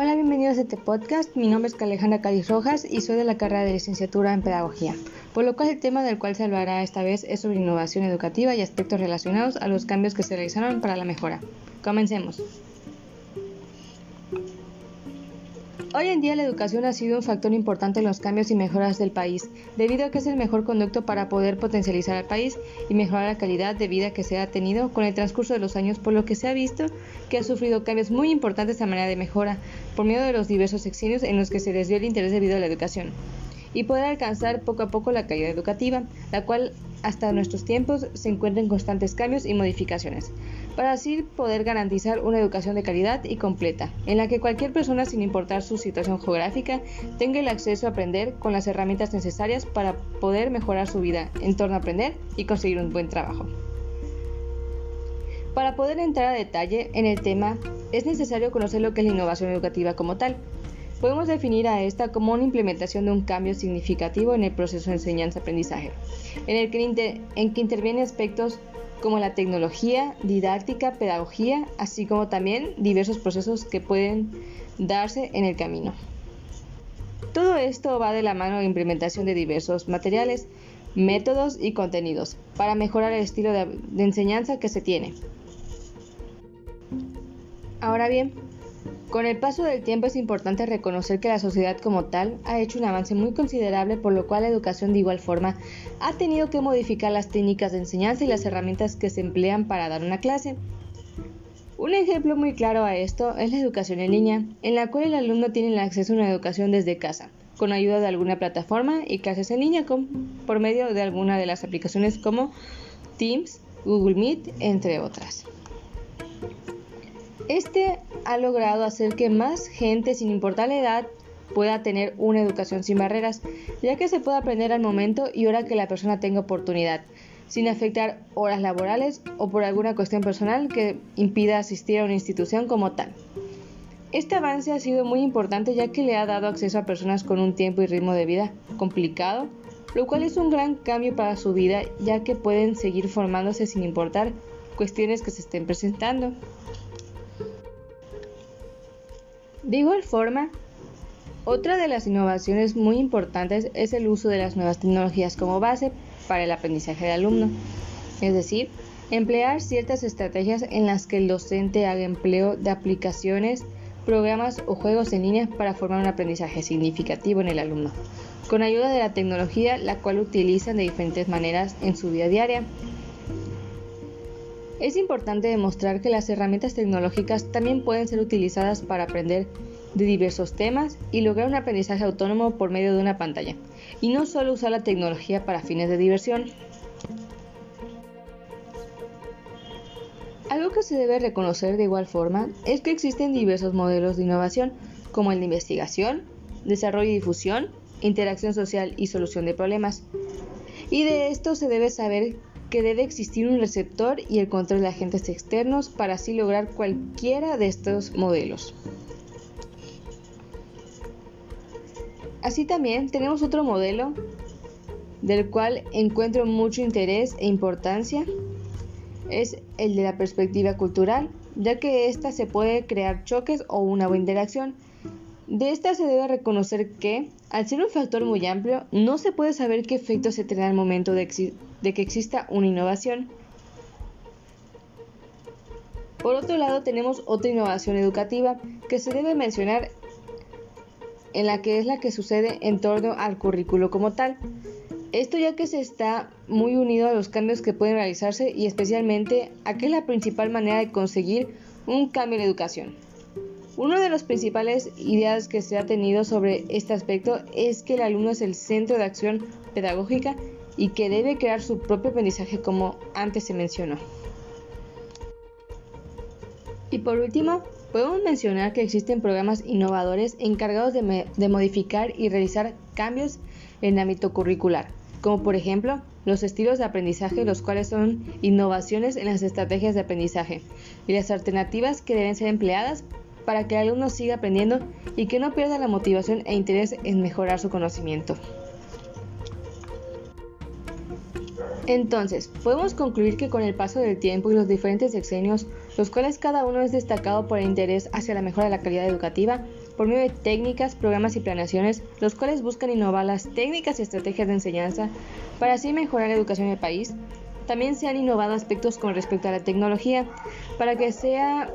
bienvenidos a este podcast. Mi nombre es Alejandra Cádiz Rojas y soy de la carrera de licenciatura en Pedagogía, por lo cual el tema del cual se hablará esta vez es sobre innovación educativa y aspectos relacionados a los cambios que se realizaron para la mejora. Comencemos. Hoy en día la educación ha sido un factor importante en los cambios y mejoras del país, debido a que es el mejor conducto para poder potencializar al país y mejorar la calidad de vida que se ha tenido con el transcurso de los años, por lo que se ha visto que ha sufrido cambios muy importantes a manera de mejora, por medio de los diversos sexenios en los que se desvió el interés debido a la educación, y poder alcanzar poco a poco la calidad educativa, la cual hasta nuestros tiempos se encuentra en constantes cambios y modificaciones para así poder garantizar una educación de calidad y completa, en la que cualquier persona sin importar su situación geográfica tenga el acceso a aprender con las herramientas necesarias para poder mejorar su vida en torno a aprender y conseguir un buen trabajo. Para poder entrar a detalle en el tema, es necesario conocer lo que es la innovación educativa como tal. Podemos definir a esta como una implementación de un cambio significativo en el proceso de enseñanza-aprendizaje, en el que, en que intervienen aspectos como la tecnología, didáctica, pedagogía, así como también diversos procesos que pueden darse en el camino. Todo esto va de la mano de implementación de diversos materiales, métodos y contenidos para mejorar el estilo de, enseñanza que se tiene. Ahora bien, con el paso del tiempo es importante reconocer que la sociedad como tal ha hecho un avance muy considerable por lo cual la educación de igual forma ha tenido que modificar las técnicas de enseñanza y las herramientas que se emplean para dar una clase. Un ejemplo muy claro a esto es la educación en línea, en la cual el alumno tiene el acceso a una educación desde casa, con ayuda de alguna plataforma y clases en línea por medio de alguna de las aplicaciones como Teams, Google Meet, entre otras. Este ha logrado hacer que más gente, sin importar la edad, pueda tener una educación sin barreras, ya que se puede aprender al momento y hora que la persona tenga oportunidad, sin afectar horas laborales o por alguna cuestión personal que impida asistir a una institución como tal. Este avance ha sido muy importante ya que le ha dado acceso a personas con un tiempo y ritmo de vida complicado, lo cual es un gran cambio para su vida ya que pueden seguir formándose sin importar cuestiones que se estén presentando. De igual forma, otra de las innovaciones muy importantes es el uso de las nuevas tecnologías como base para el aprendizaje del alumno, es decir, emplear ciertas estrategias en las que el docente haga empleo de aplicaciones, programas o juegos en línea para formar un aprendizaje significativo en el alumno, con ayuda de la tecnología la cual utilizan de diferentes maneras en su vida diaria. Es importante demostrar que las herramientas tecnológicas también pueden ser utilizadas para aprender de diversos temas y lograr un aprendizaje autónomo por medio de una pantalla, y no solo usar la tecnología para fines de diversión. Algo que se debe reconocer de igual forma es que existen diversos modelos de innovación, como el de investigación, desarrollo y difusión, interacción social y solución de problemas. Y de esto se debe saber que debe existir un receptor y el control de agentes externos para así lograr cualquiera de estos modelos. Así también tenemos otro modelo del cual encuentro mucho interés e importancia, es el de la perspectiva cultural, ya que ésta se puede crear choques o una buena interacción. De esta se debe reconocer que, al ser un factor muy amplio, no se puede saber qué efecto se tendrá al momento de, de que exista una innovación. Por otro lado, tenemos otra innovación educativa que se debe mencionar en la que es la que sucede en torno al currículo como tal. Esto ya que se está muy unido a los cambios que pueden realizarse y especialmente a que es la principal manera de conseguir un cambio en la educación. Una de las principales ideas que se ha tenido sobre este aspecto es que el alumno es el centro de acción pedagógica y que debe crear su propio aprendizaje como antes se mencionó. Y por último, podemos mencionar que existen programas innovadores encargados de, de, modificar y realizar cambios en el ámbito curricular, como por ejemplo los estilos de aprendizaje, los cuales son innovaciones en las estrategias de aprendizaje y las alternativas que deben ser empleadas para que el alumno siga aprendiendo y que no pierda la motivación e interés en mejorar su conocimiento. Entonces, podemos concluir que con el paso del tiempo y los diferentes sexenios, los cuales cada uno es destacado por el interés hacia la mejora de la calidad educativa, por medio de técnicas, programas y planeaciones, los cuales buscan innovar las técnicas y estrategias de enseñanza para así mejorar la educación en el país. También se han innovado aspectos con respecto a la tecnología para que sea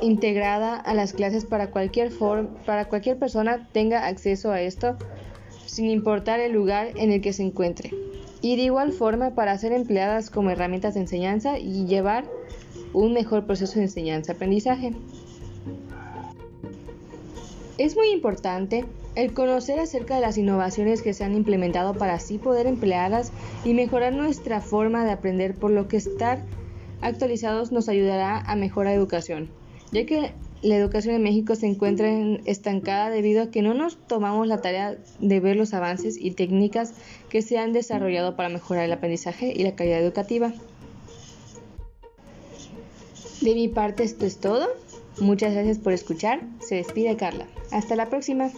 integrada a las clases para cualquier para cualquier persona tenga acceso a esto sin importar el lugar en el que se encuentre. Y de igual forma para ser empleadas como herramientas de enseñanza y llevar un mejor proceso de enseñanza-aprendizaje. Es muy importante el conocer acerca de las innovaciones que se han implementado para así poder emplearlas y mejorar nuestra forma de aprender, por lo que estar actualizados nos ayudará a mejorar la educación, ya que la educación en México se encuentra estancada debido a que no nos tomamos la tarea de ver los avances y técnicas que se han desarrollado para mejorar el aprendizaje y la calidad educativa. De mi parte esto es todo. Muchas gracias por escuchar. Se despide Carla. Hasta la próxima.